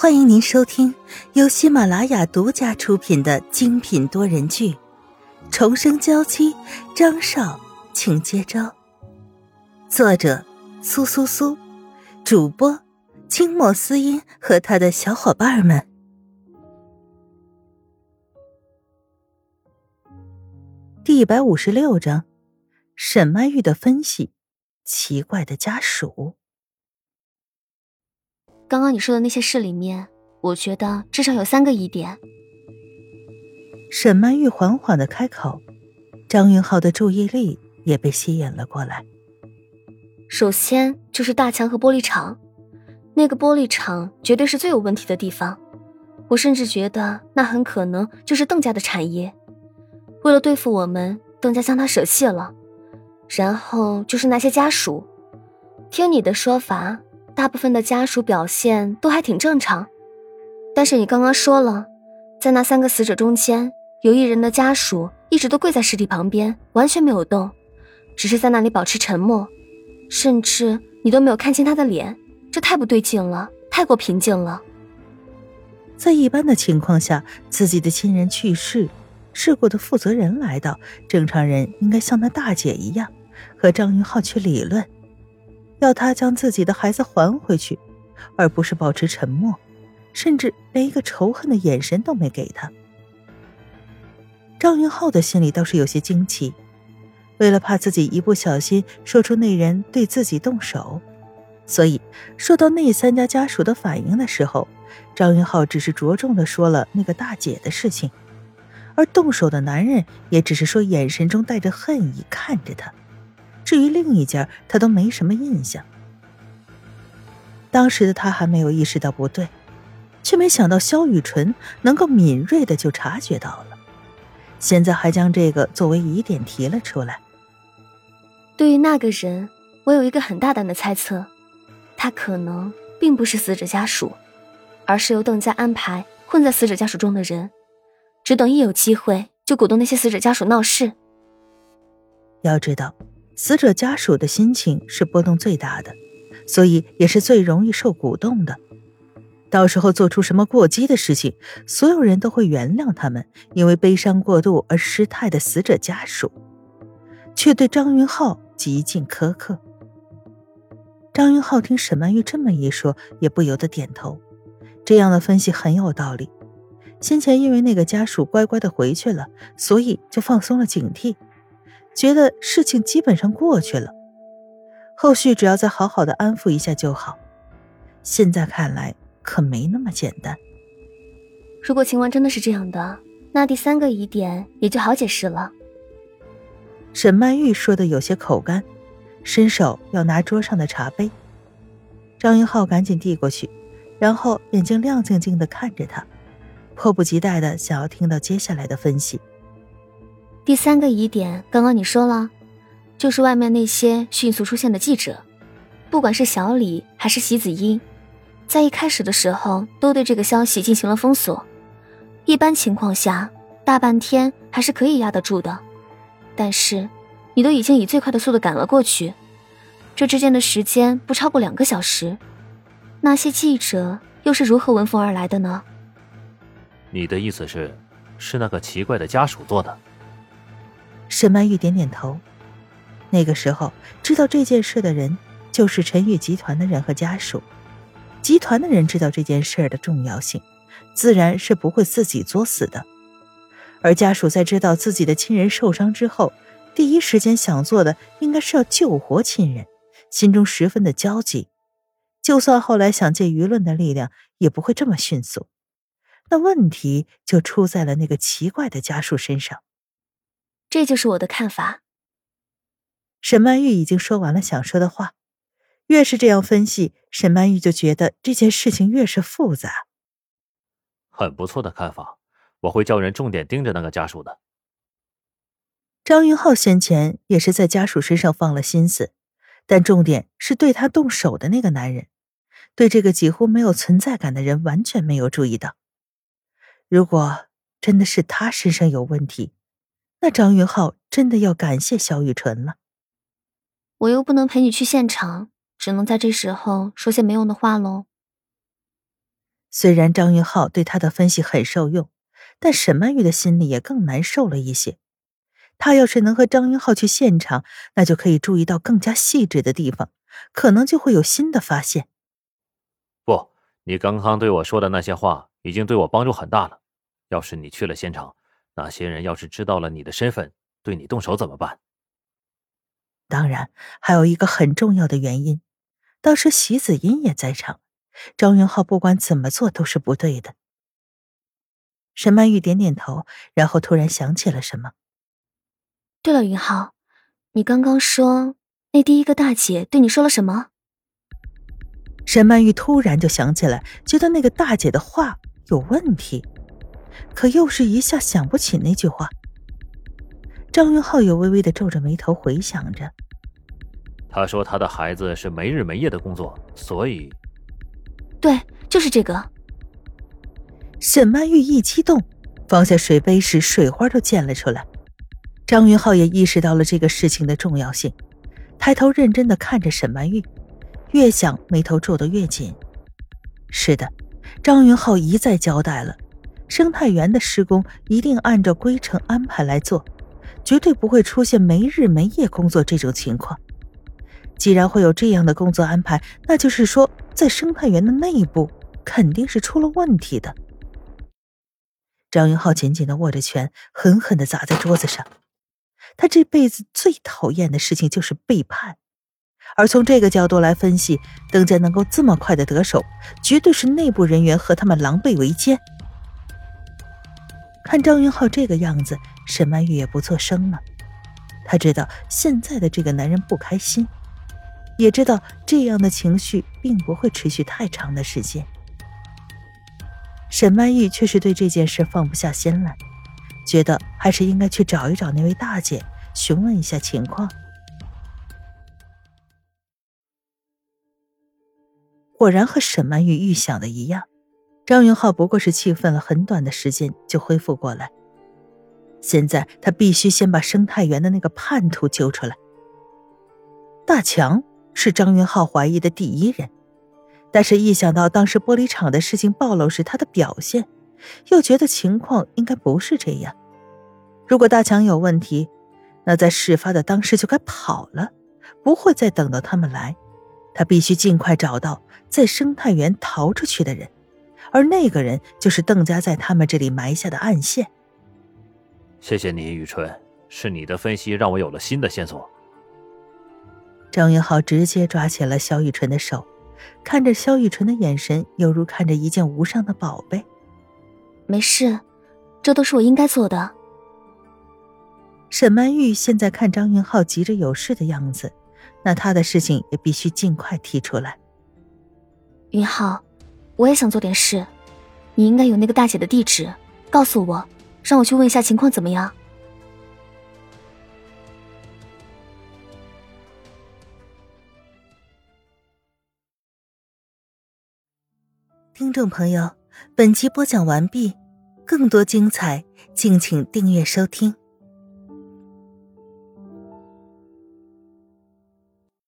欢迎您收听由喜马拉雅独家出品的精品多人剧《重生娇妻》，张少，请接招。作者：苏苏苏，主播：清末思音和他的小伙伴们。第一百五十六章：沈曼玉的分析，奇怪的家属。刚刚你说的那些事里面，我觉得至少有三个疑点。沈曼玉缓缓的开口，张云浩的注意力也被吸引了过来。首先就是大墙和玻璃厂，那个玻璃厂绝对是最有问题的地方。我甚至觉得那很可能就是邓家的产业。为了对付我们，邓家将他舍弃了。然后就是那些家属，听你的说法。大部分的家属表现都还挺正常，但是你刚刚说了，在那三个死者中间，有一人的家属一直都跪在尸体旁边，完全没有动，只是在那里保持沉默，甚至你都没有看清他的脸，这太不对劲了，太过平静了。在一般的情况下，自己的亲人去世，事故的负责人来到，正常人应该像那大姐一样，和张云浩去理论。要他将自己的孩子还回去，而不是保持沉默，甚至连一个仇恨的眼神都没给他。张云浩的心里倒是有些惊奇，为了怕自己一不小心说出那人对自己动手，所以说到那三家家属的反应的时候，张云浩只是着重的说了那个大姐的事情，而动手的男人也只是说眼神中带着恨意看着他。至于另一家，他都没什么印象。当时的他还没有意识到不对，却没想到萧雨纯能够敏锐的就察觉到了，现在还将这个作为疑点提了出来。对于那个人，我有一个很大胆的猜测，他可能并不是死者家属，而是由邓家安排混在死者家属中的人，只等一有机会就鼓动那些死者家属闹事。要知道。死者家属的心情是波动最大的，所以也是最容易受鼓动的。到时候做出什么过激的事情，所有人都会原谅他们，因为悲伤过度而失态的死者家属，却对张云浩极尽苛刻。张云浩听沈曼玉这么一说，也不由得点头，这样的分析很有道理。先前因为那个家属乖乖的回去了，所以就放松了警惕。觉得事情基本上过去了，后续只要再好好的安抚一下就好。现在看来可没那么简单。如果情况真的是这样的，那第三个疑点也就好解释了。沈曼玉说的有些口干，伸手要拿桌上的茶杯。张云浩赶紧递过去，然后眼睛亮晶晶的看着他，迫不及待的想要听到接下来的分析。第三个疑点，刚刚你说了，就是外面那些迅速出现的记者，不管是小李还是席子英，在一开始的时候都对这个消息进行了封锁。一般情况下，大半天还是可以压得住的，但是你都已经以最快的速度赶了过去，这之间的时间不超过两个小时，那些记者又是如何闻风而来的呢？你的意思是，是那个奇怪的家属做的？沈曼玉点点头。那个时候，知道这件事的人就是陈宇集团的人和家属。集团的人知道这件事的重要性，自然是不会自己作死的。而家属在知道自己的亲人受伤之后，第一时间想做的应该是要救活亲人，心中十分的焦急。就算后来想借舆论的力量，也不会这么迅速。那问题就出在了那个奇怪的家属身上。这就是我的看法。沈曼玉已经说完了想说的话，越是这样分析，沈曼玉就觉得这件事情越是复杂。很不错的看法，我会叫人重点盯着那个家属的。张云浩先前也是在家属身上放了心思，但重点是对他动手的那个男人，对这个几乎没有存在感的人完全没有注意到。如果真的是他身上有问题，那张云浩真的要感谢萧雨辰了。我又不能陪你去现场，只能在这时候说些没用的话喽。虽然张云浩对他的分析很受用，但沈曼玉的心里也更难受了一些。他要是能和张云浩去现场，那就可以注意到更加细致的地方，可能就会有新的发现。不，你刚刚对我说的那些话已经对我帮助很大了。要是你去了现场，那些人要是知道了你的身份，对你动手怎么办？当然，还有一个很重要的原因，当时席子音也在场。张云浩不管怎么做都是不对的。沈曼玉点点头，然后突然想起了什么。对了，云浩，你刚刚说那第一个大姐对你说了什么？沈曼玉突然就想起来，觉得那个大姐的话有问题，可又是一下想不起那句话。张云浩又微微的皱着眉头回想着。他说他的孩子是没日没夜的工作，所以。对，就是这个。沈曼玉一激动，放下水杯时，水花都溅了出来。张云浩也意识到了这个事情的重要性，抬头认真的看着沈曼玉，越想眉头皱得越紧。是的，张云浩一再交代了，生态园的施工一定按照规程安排来做，绝对不会出现没日没夜工作这种情况。既然会有这样的工作安排，那就是说，在生态园的内部肯定是出了问题的。张云浩紧紧的握着拳，狠狠的砸在桌子上。他这辈子最讨厌的事情就是背叛，而从这个角度来分析，邓家能够这么快的得手，绝对是内部人员和他们狼狈为奸。看张云浩这个样子，沈曼玉也不作声了。他知道现在的这个男人不开心。也知道这样的情绪并不会持续太长的时间。沈曼玉却是对这件事放不下心来，觉得还是应该去找一找那位大姐，询问一下情况。果然和沈曼玉预想的一样，张云浩不过是气愤了很短的时间就恢复过来。现在他必须先把生态园的那个叛徒揪出来。大强。是张云浩怀疑的第一人，但是，一想到当时玻璃厂的事情暴露时他的表现，又觉得情况应该不是这样。如果大强有问题，那在事发的当时就该跑了，不会再等到他们来。他必须尽快找到在生态园逃出去的人，而那个人就是邓家在他们这里埋下的暗线。谢谢你，雨春，是你的分析让我有了新的线索。张云浩直接抓起了萧雨纯的手，看着萧雨纯的眼神，犹如看着一件无上的宝贝。没事，这都是我应该做的。沈曼玉现在看张云浩急着有事的样子，那他的事情也必须尽快提出来。云浩，我也想做点事，你应该有那个大姐的地址，告诉我，让我去问一下情况怎么样。听众朋友，本集播讲完毕，更多精彩，敬请订阅收听。